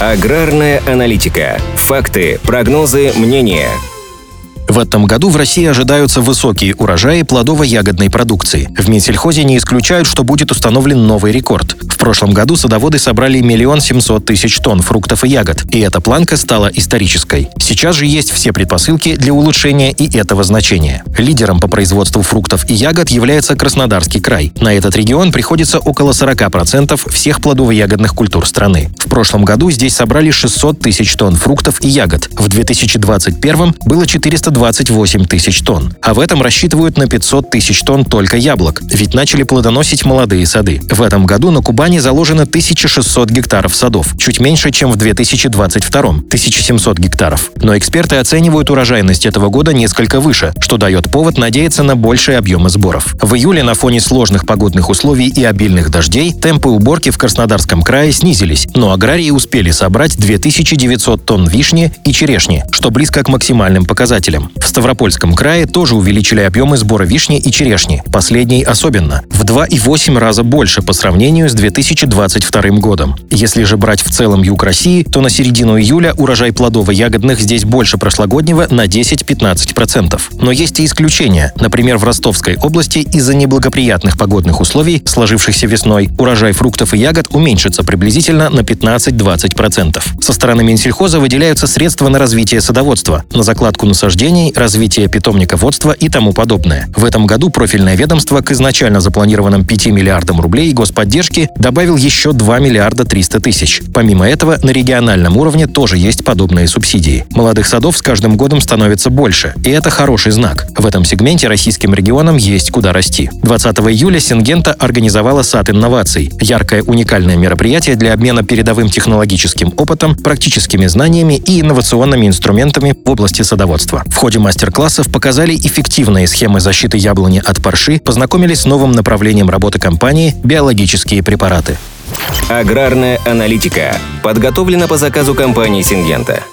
Аграрная аналитика. Факты, прогнозы, мнения. В этом году в России ожидаются высокие урожаи плодово-ягодной продукции. В Минсельхозе не исключают, что будет установлен новый рекорд. Прошлом году садоводы собрали миллион семьсот тысяч тонн фруктов и ягод, и эта планка стала исторической. Сейчас же есть все предпосылки для улучшения и этого значения. Лидером по производству фруктов и ягод является Краснодарский край. На этот регион приходится около 40% всех плодово-ягодных культур страны. В прошлом году здесь собрали 600 тысяч тонн фруктов и ягод. В 2021 было 400 28 тысяч тонн. А в этом рассчитывают на 500 тысяч тонн только яблок, ведь начали плодоносить молодые сады. В этом году на Кубани заложено 1600 гектаров садов, чуть меньше, чем в 2022 – 1700 гектаров. Но эксперты оценивают урожайность этого года несколько выше, что дает повод надеяться на большие объемы сборов. В июле на фоне сложных погодных условий и обильных дождей темпы уборки в Краснодарском крае снизились, но аграрии успели собрать 2900 тонн вишни и черешни, что близко к максимальным показателям. В Ставропольском крае тоже увеличили объемы сбора вишни и черешни. Последний особенно. В 2,8 раза больше по сравнению с 2022 годом. Если же брать в целом юг России, то на середину июля урожай плодово-ягодных здесь больше прошлогоднего на 10-15%. Но есть и исключения. Например, в Ростовской области из-за неблагоприятных погодных условий, сложившихся весной, урожай фруктов и ягод уменьшится приблизительно на 15-20%. Со стороны Минсельхоза выделяются средства на развитие садоводства, на закладку насаждений развитие питомниководства и тому подобное. В этом году профильное ведомство к изначально запланированным 5 миллиардам рублей господдержки добавил еще 2 миллиарда 300 тысяч. Помимо этого, на региональном уровне тоже есть подобные субсидии. Молодых садов с каждым годом становится больше, и это хороший знак. В этом сегменте российским регионам есть куда расти. 20 июля Сингента организовала сад инноваций – яркое уникальное мероприятие для обмена передовым технологическим опытом, практическими знаниями и инновационными инструментами в области садоводства. В ходе мастер-классов показали эффективные схемы защиты яблони от парши, познакомились с новым направлением работы компании «Биологические препараты». Аграрная аналитика подготовлена по заказу компании «Сингента».